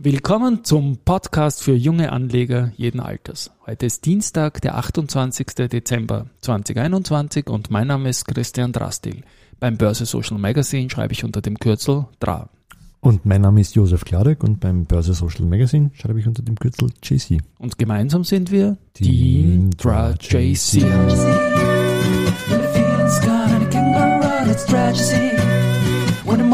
Willkommen zum Podcast für junge Anleger jeden Alters. Heute ist Dienstag, der 28. Dezember 2021 und mein Name ist Christian Drastil. Beim Börse Social Magazine schreibe ich unter dem Kürzel DRA. Und mein Name ist Josef Klarek und beim Börse Social Magazine schreibe ich unter dem Kürzel JC. Und gemeinsam sind wir Team DRA JC. When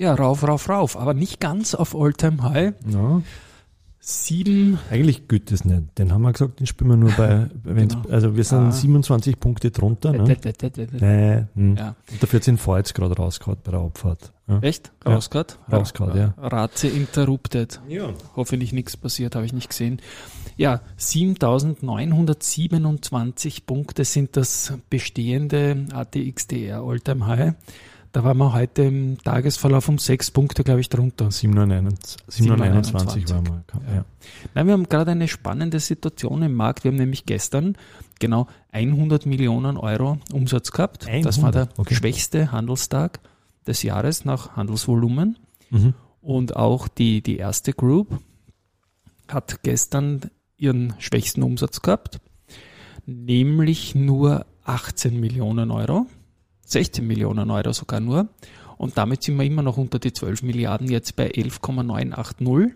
Ja, rauf, rauf, rauf, aber nicht ganz auf Alltime High. Ja. Sieben. Eigentlich geht das nicht. Den haben wir gesagt, den spielen wir nur bei, Genau. also wir sind Ah. 27 Punkte drunter. Ne? Nee, hm. Ja. Und der 14 V jetzt gerade rausgehauen bei der Abfahrt. Ja. Echt? Ja. Rausgehört? Rausgehört, ja. Ratze interrupted. ja. Hoffentlich nichts passiert, habe ich nicht gesehen. Ja, 7927 Punkte sind das bestehende ATXDR Alltime High. Da waren wir heute im Tagesverlauf um sechs Punkte, glaube ich, drunter. 721, 721 waren wir. Ja. Nein, wir haben gerade eine spannende Situation im Markt. Wir haben nämlich gestern genau 100 Millionen Euro Umsatz gehabt. Das war der 100, okay. schwächste Handelstag des Jahres nach Handelsvolumen. Mhm. Und auch die, die erste Group hat gestern ihren schwächsten Umsatz gehabt, nämlich nur 18 Millionen Euro, 16 Millionen Euro sogar nur. Und damit sind wir immer noch unter die 12 Milliarden, jetzt bei 11,980.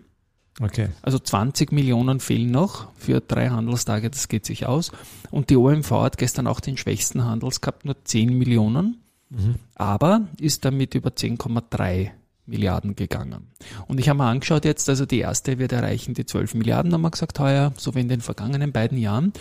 Okay. Also 20 Millionen fehlen noch für drei Handelstage, das geht sich aus. Und die OMV hat gestern auch den schwächsten Handels gehabt, nur 10 Millionen, Mhm. aber ist damit über 10,3 Milliarden gegangen. Und ich habe mir angeschaut jetzt, also die erste wird erreichen die 12 Milliarden, haben wir gesagt, heuer, so wie in den vergangenen beiden Jahren.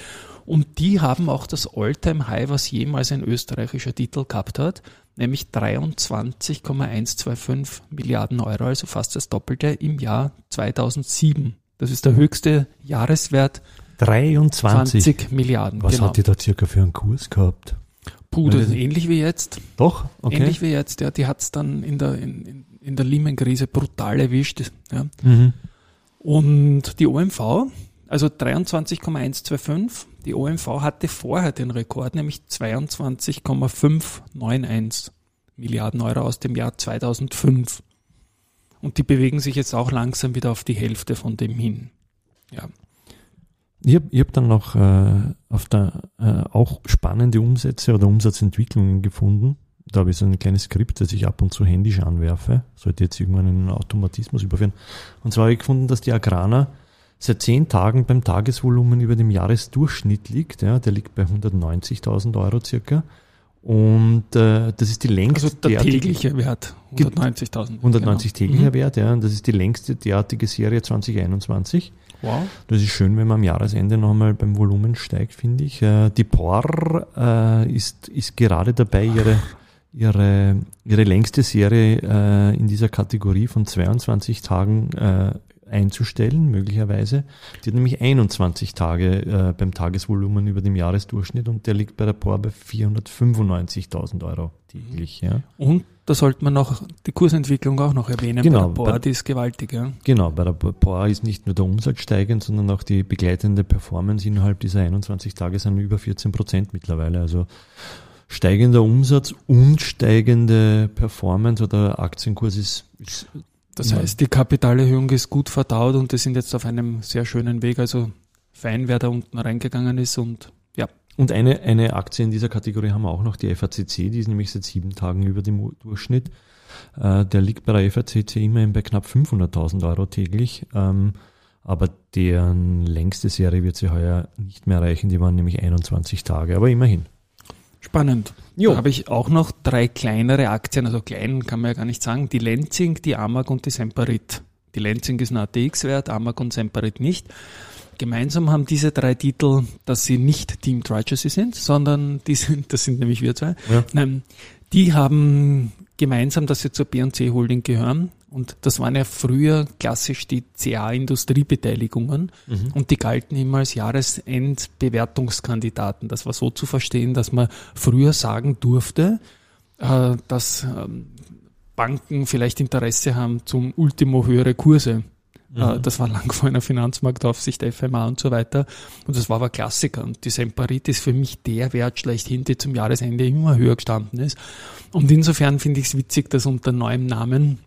Und die haben auch das All-Time-High, was jemals ein österreichischer Titel gehabt hat, nämlich 23,125 Milliarden Euro, also fast das Doppelte im Jahr 2007. Das ist der höchste Jahreswert, 23. 20 Milliarden. Was genau. hat die da circa für einen Kurs gehabt? Puh, das ist ähnlich wie jetzt. Doch? Okay. Ähnlich wie jetzt, ja, die hat's dann in der, in, in, in der Lehman-Krise brutal erwischt. Ja. Mhm. Und die OMV, also 23,125, die OMV hatte vorher den Rekord, nämlich 22,591 Milliarden Euro aus dem Jahr 2005. Und die bewegen sich jetzt auch langsam wieder auf die Hälfte von dem hin. Ja. Ich habe hab dann noch äh, auf der äh, auch spannende Umsätze oder Umsatzentwicklungen gefunden. Da habe ich so ein kleines Skript, das ich ab und zu händisch anwerfe. Sollte jetzt irgendwann in einen Automatismus überführen. Und zwar habe ich gefunden, dass die Agrana seit zehn Tagen beim Tagesvolumen über dem Jahresdurchschnitt liegt. Ja, der liegt bei 190.000 Euro circa. Und äh, das ist die längste Also der tägliche Wert, 190.000. 190 genau. täglicher Mhm. Wert, ja. Und das ist die längste derartige Serie 2021. Wow. Das ist schön, wenn man am Jahresende noch einmal beim Volumen steigt, finde ich. Äh, Die POR äh, ist, ist gerade dabei, ihre, ihre, ihre längste Serie äh, in dieser Kategorie von 22 Tagen äh, einzustellen, möglicherweise. Die hat nämlich 21 Tage äh, beim Tagesvolumen über dem Jahresdurchschnitt und der liegt bei der POR bei 495.000 Euro täglich. Ja. Und da sollte man noch die Kursentwicklung auch noch erwähnen. Genau, Bei der bei- Board ist gewaltig. Ja. Genau, bei der POR ist nicht nur der Umsatz steigend, sondern auch die begleitende Performance innerhalb dieser 21 Tage sind über 14 Prozent mittlerweile. Also steigender Umsatz und steigende Performance oder Aktienkurs ist, ist Das heißt, die Kapitalerhöhung ist gut verdaut und die sind jetzt auf einem sehr schönen Weg. Also fein, wer da unten reingegangen ist und ja. und eine, eine Aktie in dieser Kategorie haben wir auch noch, die FACC, die ist nämlich seit sieben Tagen über dem Durchschnitt. Äh, der liegt bei der FACC immerhin bei knapp 500.000 Euro täglich. Ähm, aber deren längste Serie wird sie heuer nicht mehr erreichen. Die waren nämlich 21 Tage, aber immerhin. Spannend. Jo. Da habe ich auch noch drei kleinere Aktien, also klein kann man ja gar nicht sagen. Die Lenzing, die Amag und die Semperit. Die Lenzing ist ein ATX-Wert, Amag und Semperit nicht. Gemeinsam haben diese drei Titel, dass sie nicht Team Tragedy sind, sondern die sind, das sind nämlich wir zwei, Ja. Nein, die haben gemeinsam, dass sie zur B&C Holding gehören. Und das waren ja früher klassisch die CA-Industriebeteiligungen und die galten immer als Jahresendbewertungskandidaten. Das war so zu verstehen, dass man früher sagen durfte, äh, dass ähm, Banken vielleicht Interesse haben zum Ultimo höhere Kurse Mhm. Das war lang vor einer Finanzmarktaufsicht, FMA und so weiter. Und das war aber Klassiker. Und die Semperit ist für mich der Wert schlechthin, der zum Jahresende immer höher gestanden ist. Und insofern finde ich es witzig, dass unter neuem Namen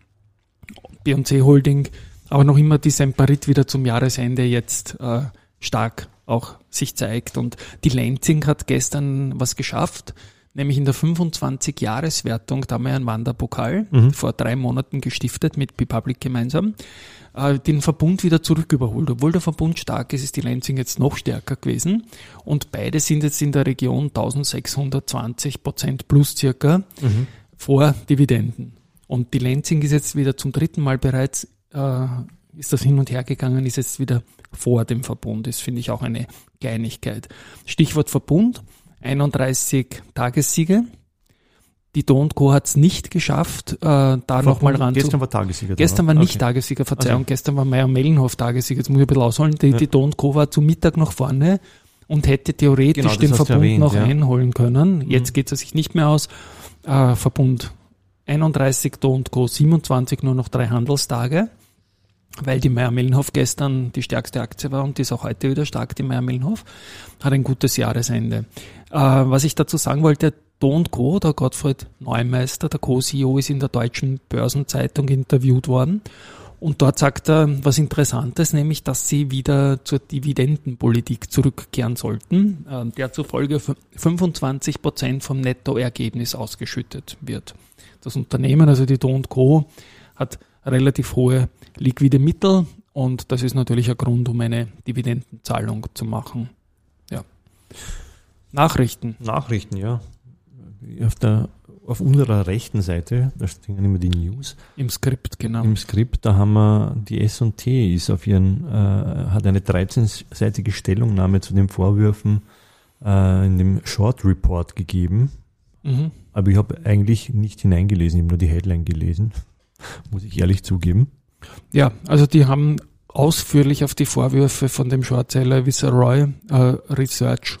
B&C Holding aber noch immer die Semperit wieder zum Jahresende jetzt äh, stark auch sich zeigt. Und die Lenzing hat gestern was geschafft, nämlich in der 25-Jahreswertung, da haben wir einen Wanderpokal mhm. vor drei Monaten gestiftet mit Bipublic gemeinsam, äh, den Verbund wieder zurück überholt. Obwohl der Verbund stark ist, ist die Lenzing jetzt noch stärker gewesen. Und beide sind jetzt in der Region 1620 Prozent plus circa mhm. vor Dividenden. Und die Lenzing ist jetzt wieder zum dritten Mal bereits, äh, ist das hin und her gegangen, ist jetzt wieder vor dem Verbund. Das finde ich auch eine Kleinigkeit. Stichwort Verbund. 31 Tagessiege. Die Don't Co hat es nicht geschafft, äh, da nochmal ran Gestern war Tagessieger. Gestern war nicht okay. Tagessieger, Verzeihung, also. gestern war Meier Mellenhof Tagessieger. Jetzt muss ich ein bisschen ausholen. Die, ja. die Don't Co war zu Mittag noch vorne und hätte theoretisch genau, den Verbund erwähnt, noch ja. einholen können. Mhm. Jetzt geht es sich nicht mehr aus. Äh, Verbund 31 Don't Co, 27 nur noch drei Handelstage weil die Meier Mellenhof gestern die stärkste Aktie war und die ist auch heute wieder stark, die Meier Mellenhof, hat ein gutes Jahresende. Äh, was ich dazu sagen wollte, Do Co., der Gottfried Neumeister, der Co-CEO, ist in der deutschen Börsenzeitung interviewt worden. Und dort sagt er was Interessantes, nämlich, dass sie wieder zur Dividendenpolitik zurückkehren sollten, äh, der zufolge 25 Prozent vom Nettoergebnis ausgeschüttet wird. Das Unternehmen, also die Do Co., hat relativ hohe liquide Mittel und das ist natürlich ein Grund, um eine Dividendenzahlung zu machen. Ja. Nachrichten. Nachrichten, ja. Auf, der, auf unserer rechten Seite, da stehen immer die News. Im Skript, genau. Im Skript, da haben wir die S&T ist auf ihren, äh, hat eine 13-seitige Stellungnahme zu den Vorwürfen äh, in dem Short Report gegeben. Mhm. Aber ich habe eigentlich nicht hineingelesen, ich habe nur die Headline gelesen, muss ich ehrlich zugeben. Ja, also die haben ausführlich auf die Vorwürfe von dem Shortseller Viceroy äh, Research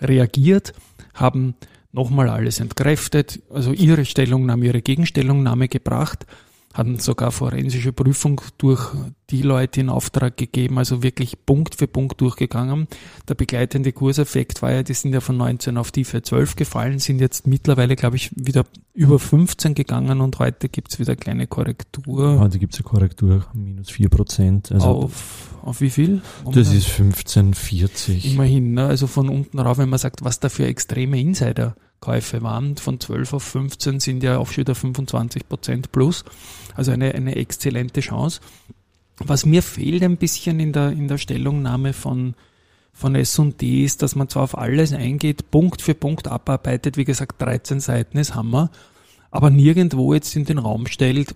reagiert, haben nochmal alles entkräftet, also ihre Stellungnahme, ihre Gegenstellungnahme gebracht hatten sogar forensische Prüfung durch die Leute in Auftrag gegeben, also wirklich Punkt für Punkt durchgegangen. Der begleitende Kurseffekt war ja, die sind ja von 19 auf tiefe 12 gefallen, sind jetzt mittlerweile, glaube ich, wieder über 15 gegangen und heute gibt's wieder kleine Korrektur. Heute gibt's eine Korrektur, minus 4 Prozent. Also auf, auf wie viel? Um das ist 15,40. Immerhin, ne? also von unten rauf, wenn man sagt, was da für extreme Insider Käufe waren. Von 12 auf 15 sind ja auch schon wieder 25 Prozent plus. Also eine, eine exzellente Chance. Was mir fehlt ein bisschen in der, in der Stellungnahme von, von S&D ist, dass man zwar auf alles eingeht, Punkt für Punkt abarbeitet, wie gesagt, 13 Seiten ist Hammer, aber nirgendwo jetzt in den Raum stellt,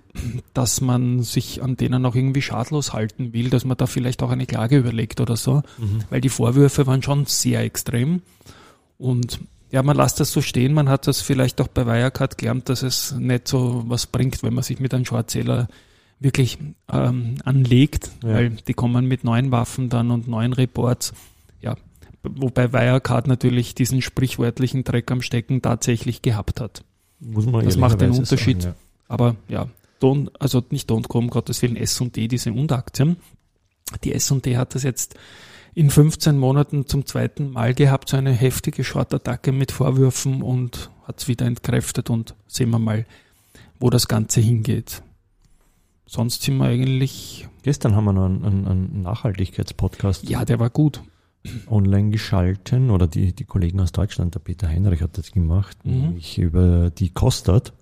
dass man sich an denen auch irgendwie schadlos halten will, dass man da vielleicht auch eine Klage überlegt oder so, mhm. weil die Vorwürfe waren schon sehr extrem und ja, man lässt das so stehen. Man hat das vielleicht auch bei Wirecard gelernt, dass es nicht so was bringt, wenn man sich mit einem Shortzähler wirklich ähm, anlegt, ja. weil die kommen mit neuen Waffen dann und neuen Reports. Ja, wobei Wirecard natürlich diesen sprichwörtlichen Dreck am Stecken tatsächlich gehabt hat. Muss man das macht den Unterschied. Sagen, ja. Aber ja, Don, also nicht Don't um Gottes Willen, S&D, diese Unteraktien. Die S&D hat das jetzt in 15 Monaten zum zweiten Mal gehabt, so eine heftige Short-Attacke mit Vorwürfen und hat es wieder entkräftet und sehen wir mal, wo das Ganze hingeht. Sonst sind wir eigentlich. Gestern haben wir noch einen, einen Nachhaltigkeitspodcast. Ja, der war gut. Online geschalten oder die, die Kollegen aus Deutschland, der Peter Heinrich hat das gemacht, mhm. über die Kostat.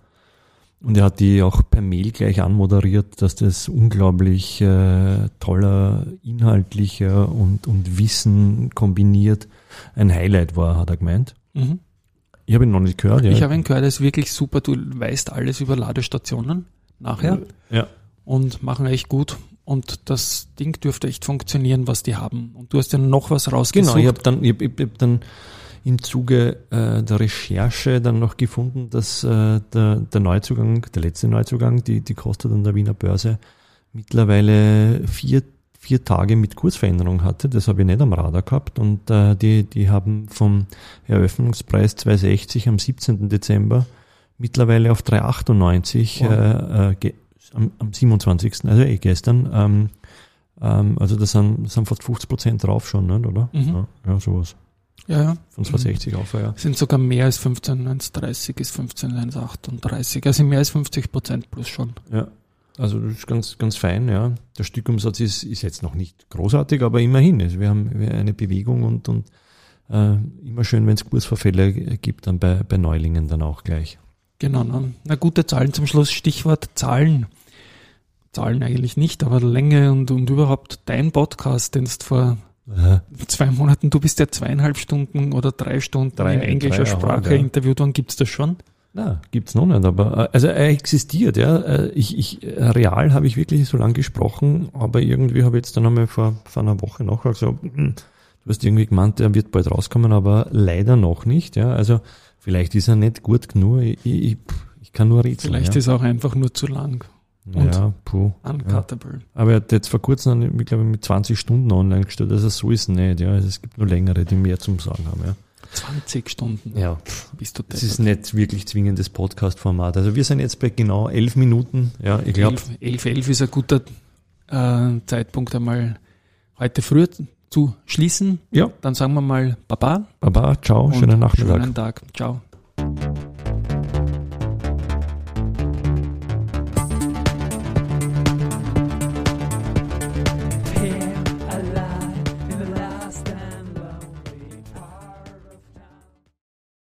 Und er hat die auch per Mail gleich anmoderiert, dass das unglaublich äh, toller, inhaltlicher und, und Wissen kombiniert ein Highlight war, hat er gemeint. Mhm. Ich habe ihn noch nicht gehört. Ja. Ich habe ihn gehört, er ist wirklich super. Du weißt alles über Ladestationen nachher. Ja. Und machen echt gut. Und das Ding dürfte echt funktionieren, was die haben. Und du hast ja noch was rausgesucht. Genau, ich habe dann, ich, ich, ich hab dann im Zuge äh, der Recherche dann noch gefunden, dass äh, der, der Neuzugang, der letzte Neuzugang, die, die kostet an der Wiener Börse mittlerweile vier, vier Tage mit Kursveränderung hatte. Das habe ich nicht am Radar gehabt. Und äh, die, die haben vom Eröffnungspreis 260 am 17. Dezember mittlerweile auf 398 wow. äh, äh, am, am 27. also eh gestern ähm, Ähm, also das sind, sind fast 50 Prozent drauf schon, nicht, oder? Mhm. Ja, ja, sowas. Ja, ja. Von 260 auf, ja. Sind sogar mehr als 15,130 ist 15,138. Also mehr als 50 Prozent plus schon. Ja. Also das ist ganz, ganz fein, ja. Der Stückumsatz ist, ist jetzt noch nicht großartig, aber immerhin. Also wir haben eine Bewegung und, und äh, immer schön, wenn es Kursverfälle gibt, dann bei, bei Neulingen dann auch gleich. Genau, na, na gute Zahlen zum Schluss. Stichwort Zahlen. Zahlen eigentlich nicht, aber Länge und, und überhaupt dein Podcast, den du vor Aha. zwei Monaten, du bist ja zweieinhalb Stunden oder drei Stunden Drei- in englischer Sprache ja. interviewt worden. Gibt's das schon? Na, gibt's noch nicht, aber äh, also er existiert, ja. Äh, Ich, ich, äh, real habe ich wirklich so lange gesprochen, aber irgendwie habe ich jetzt dann einmal vor, vor einer Woche nachher gesagt, hm, du hast irgendwie gemeint, er wird bald rauskommen, aber leider noch nicht, ja. Also vielleicht ist er nicht gut genug. Ich, ich, ich kann nur rätseln. Vielleicht ja. ist er auch einfach nur zu lang. Und ja, puh. Ja. Uncuttable. Aber er hat jetzt vor kurzem, ich glaube mit 20 Stunden online gestellt, also so ist es nicht, ja. Also es gibt nur längere, die mehr zum Sagen haben, ja. 20 Stunden Ja, bist du das ist nicht wirklich zwingendes Podcast-Format. Also wir sind jetzt bei genau elf Minuten, ja, ich glaube, 11, 11, 11 ist ein guter äh, Zeitpunkt einmal heute früh zu schließen. ja, Dann sagen wir mal Baba Baba, ciao, schönen Nachmittag. schönen Tag. Ciao.